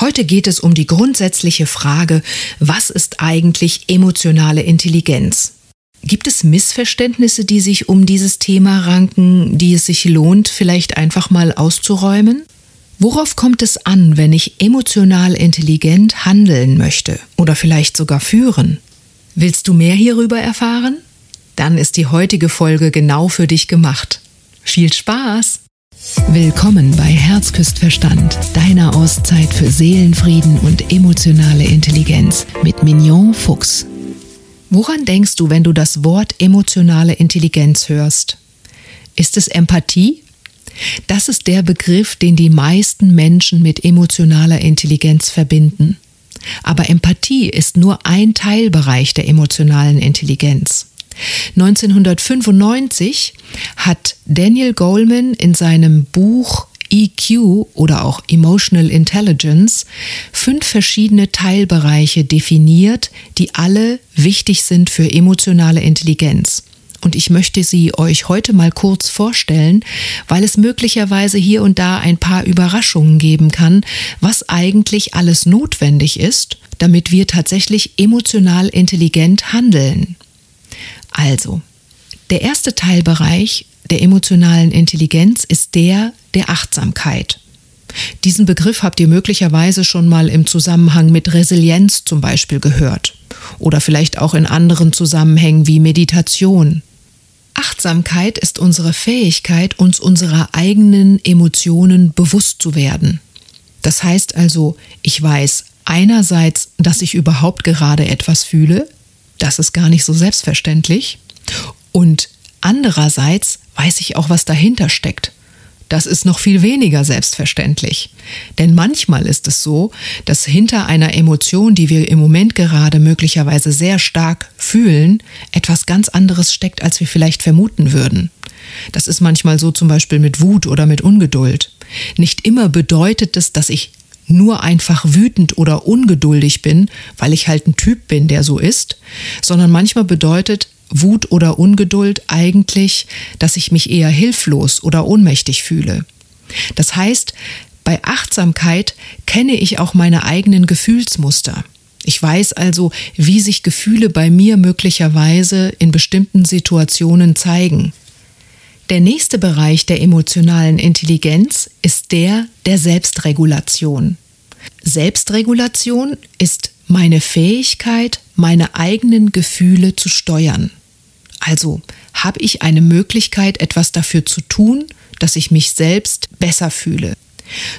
Heute geht es um die grundsätzliche Frage, was ist eigentlich emotionale Intelligenz? Gibt es Missverständnisse, die sich um dieses Thema ranken, die es sich lohnt, vielleicht einfach mal auszuräumen? Worauf kommt es an, wenn ich emotional intelligent handeln möchte oder vielleicht sogar führen? Willst du mehr hierüber erfahren? Dann ist die heutige Folge genau für dich gemacht. Viel Spaß! Willkommen bei Herzküstverstand, deiner Auszeit für Seelenfrieden und emotionale Intelligenz mit Mignon Fuchs. Woran denkst du, wenn du das Wort emotionale Intelligenz hörst? Ist es Empathie? Das ist der Begriff, den die meisten Menschen mit emotionaler Intelligenz verbinden. Aber Empathie ist nur ein Teilbereich der emotionalen Intelligenz. 1995 hat Daniel Goleman in seinem Buch EQ oder auch Emotional Intelligence fünf verschiedene Teilbereiche definiert, die alle wichtig sind für emotionale Intelligenz. Und ich möchte sie euch heute mal kurz vorstellen, weil es möglicherweise hier und da ein paar Überraschungen geben kann, was eigentlich alles notwendig ist, damit wir tatsächlich emotional intelligent handeln. Also, der erste Teilbereich der emotionalen Intelligenz ist der der Achtsamkeit. Diesen Begriff habt ihr möglicherweise schon mal im Zusammenhang mit Resilienz zum Beispiel gehört oder vielleicht auch in anderen Zusammenhängen wie Meditation. Achtsamkeit ist unsere Fähigkeit, uns unserer eigenen Emotionen bewusst zu werden. Das heißt also, ich weiß einerseits, dass ich überhaupt gerade etwas fühle, das ist gar nicht so selbstverständlich. Und andererseits weiß ich auch, was dahinter steckt. Das ist noch viel weniger selbstverständlich. Denn manchmal ist es so, dass hinter einer Emotion, die wir im Moment gerade möglicherweise sehr stark fühlen, etwas ganz anderes steckt, als wir vielleicht vermuten würden. Das ist manchmal so zum Beispiel mit Wut oder mit Ungeduld. Nicht immer bedeutet es, dass ich nur einfach wütend oder ungeduldig bin, weil ich halt ein Typ bin, der so ist, sondern manchmal bedeutet Wut oder Ungeduld eigentlich, dass ich mich eher hilflos oder ohnmächtig fühle. Das heißt, bei Achtsamkeit kenne ich auch meine eigenen Gefühlsmuster. Ich weiß also, wie sich Gefühle bei mir möglicherweise in bestimmten Situationen zeigen. Der nächste Bereich der emotionalen Intelligenz ist der der Selbstregulation. Selbstregulation ist meine Fähigkeit, meine eigenen Gefühle zu steuern. Also habe ich eine Möglichkeit, etwas dafür zu tun, dass ich mich selbst besser fühle.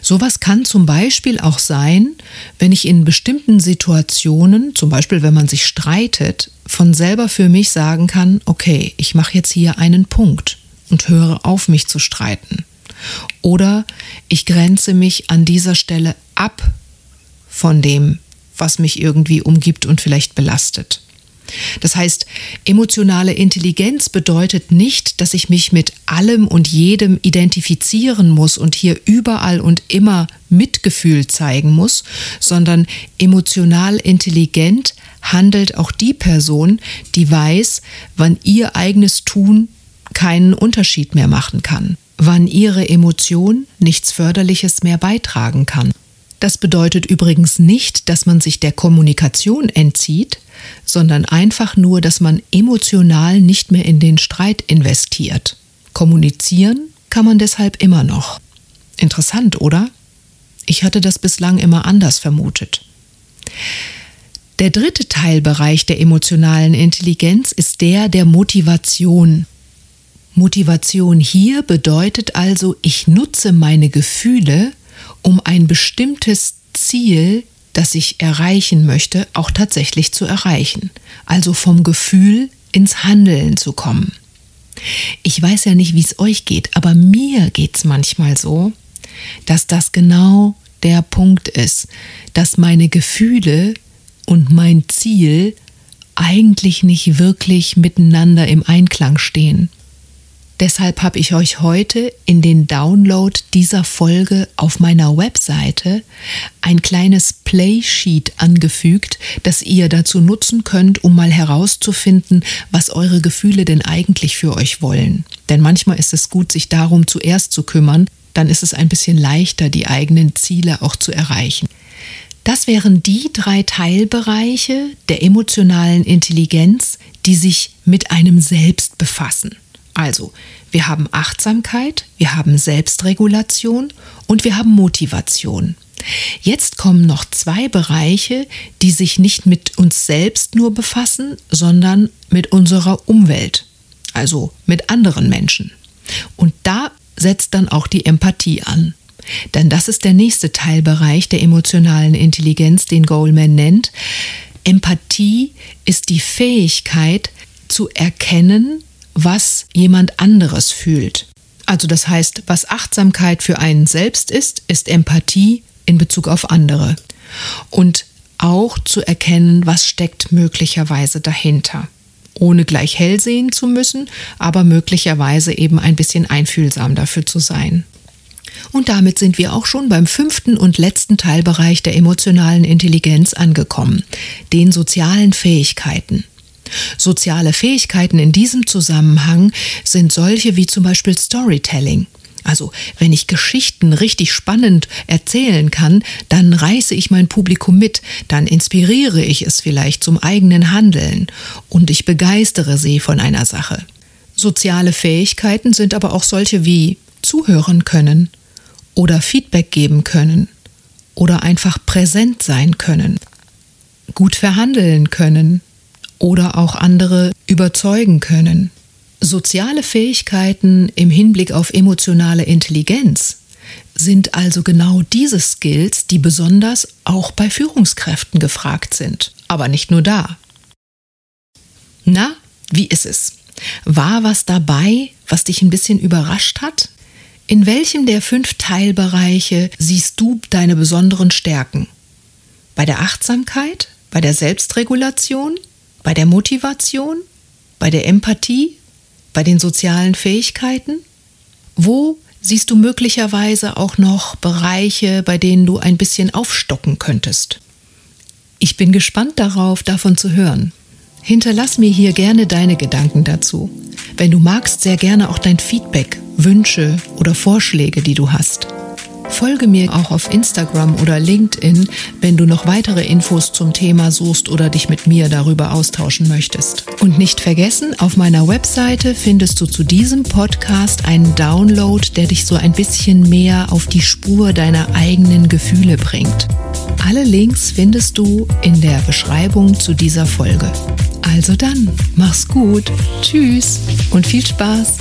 Sowas kann zum Beispiel auch sein, wenn ich in bestimmten Situationen, zum Beispiel wenn man sich streitet, von selber für mich sagen kann, okay, ich mache jetzt hier einen Punkt und höre auf, mich zu streiten. Oder ich grenze mich an dieser Stelle ab von dem, was mich irgendwie umgibt und vielleicht belastet. Das heißt, emotionale Intelligenz bedeutet nicht, dass ich mich mit allem und jedem identifizieren muss und hier überall und immer Mitgefühl zeigen muss, sondern emotional intelligent handelt auch die Person, die weiß, wann ihr eigenes Tun keinen Unterschied mehr machen kann, wann ihre Emotion nichts Förderliches mehr beitragen kann. Das bedeutet übrigens nicht, dass man sich der Kommunikation entzieht, sondern einfach nur, dass man emotional nicht mehr in den Streit investiert. Kommunizieren kann man deshalb immer noch. Interessant, oder? Ich hatte das bislang immer anders vermutet. Der dritte Teilbereich der emotionalen Intelligenz ist der der Motivation. Motivation hier bedeutet also, ich nutze meine Gefühle, um ein bestimmtes Ziel, das ich erreichen möchte, auch tatsächlich zu erreichen. Also vom Gefühl ins Handeln zu kommen. Ich weiß ja nicht, wie es euch geht, aber mir geht es manchmal so, dass das genau der Punkt ist, dass meine Gefühle und mein Ziel eigentlich nicht wirklich miteinander im Einklang stehen. Deshalb habe ich euch heute in den Download dieser Folge auf meiner Webseite ein kleines Playsheet angefügt, das ihr dazu nutzen könnt, um mal herauszufinden, was eure Gefühle denn eigentlich für euch wollen. Denn manchmal ist es gut, sich darum zuerst zu kümmern, dann ist es ein bisschen leichter, die eigenen Ziele auch zu erreichen. Das wären die drei Teilbereiche der emotionalen Intelligenz, die sich mit einem selbst befassen. Also, wir haben Achtsamkeit, wir haben Selbstregulation und wir haben Motivation. Jetzt kommen noch zwei Bereiche, die sich nicht mit uns selbst nur befassen, sondern mit unserer Umwelt, also mit anderen Menschen. Und da setzt dann auch die Empathie an. Denn das ist der nächste Teilbereich der emotionalen Intelligenz, den Goldman nennt. Empathie ist die Fähigkeit zu erkennen, was jemand anderes fühlt. Also das heißt, was Achtsamkeit für einen selbst ist, ist Empathie in Bezug auf andere. Und auch zu erkennen, was steckt möglicherweise dahinter. Ohne gleich hell sehen zu müssen, aber möglicherweise eben ein bisschen einfühlsam dafür zu sein. Und damit sind wir auch schon beim fünften und letzten Teilbereich der emotionalen Intelligenz angekommen, den sozialen Fähigkeiten. Soziale Fähigkeiten in diesem Zusammenhang sind solche wie zum Beispiel Storytelling. Also wenn ich Geschichten richtig spannend erzählen kann, dann reiße ich mein Publikum mit, dann inspiriere ich es vielleicht zum eigenen Handeln und ich begeistere sie von einer Sache. Soziale Fähigkeiten sind aber auch solche wie zuhören können oder Feedback geben können oder einfach präsent sein können, gut verhandeln können oder auch andere überzeugen können. Soziale Fähigkeiten im Hinblick auf emotionale Intelligenz sind also genau diese Skills, die besonders auch bei Führungskräften gefragt sind. Aber nicht nur da. Na, wie ist es? War was dabei, was dich ein bisschen überrascht hat? In welchem der fünf Teilbereiche siehst du deine besonderen Stärken? Bei der Achtsamkeit? Bei der Selbstregulation? Bei der Motivation? Bei der Empathie? bei den sozialen Fähigkeiten? Wo siehst du möglicherweise auch noch Bereiche, bei denen du ein bisschen aufstocken könntest? Ich bin gespannt darauf, davon zu hören. Hinterlass mir hier gerne deine Gedanken dazu. Wenn du magst, sehr gerne auch dein Feedback, Wünsche oder Vorschläge, die du hast. Folge mir auch auf Instagram oder LinkedIn, wenn du noch weitere Infos zum Thema suchst oder dich mit mir darüber austauschen möchtest. Und nicht vergessen, auf meiner Webseite findest du zu diesem Podcast einen Download, der dich so ein bisschen mehr auf die Spur deiner eigenen Gefühle bringt. Alle Links findest du in der Beschreibung zu dieser Folge. Also dann, mach's gut, tschüss und viel Spaß.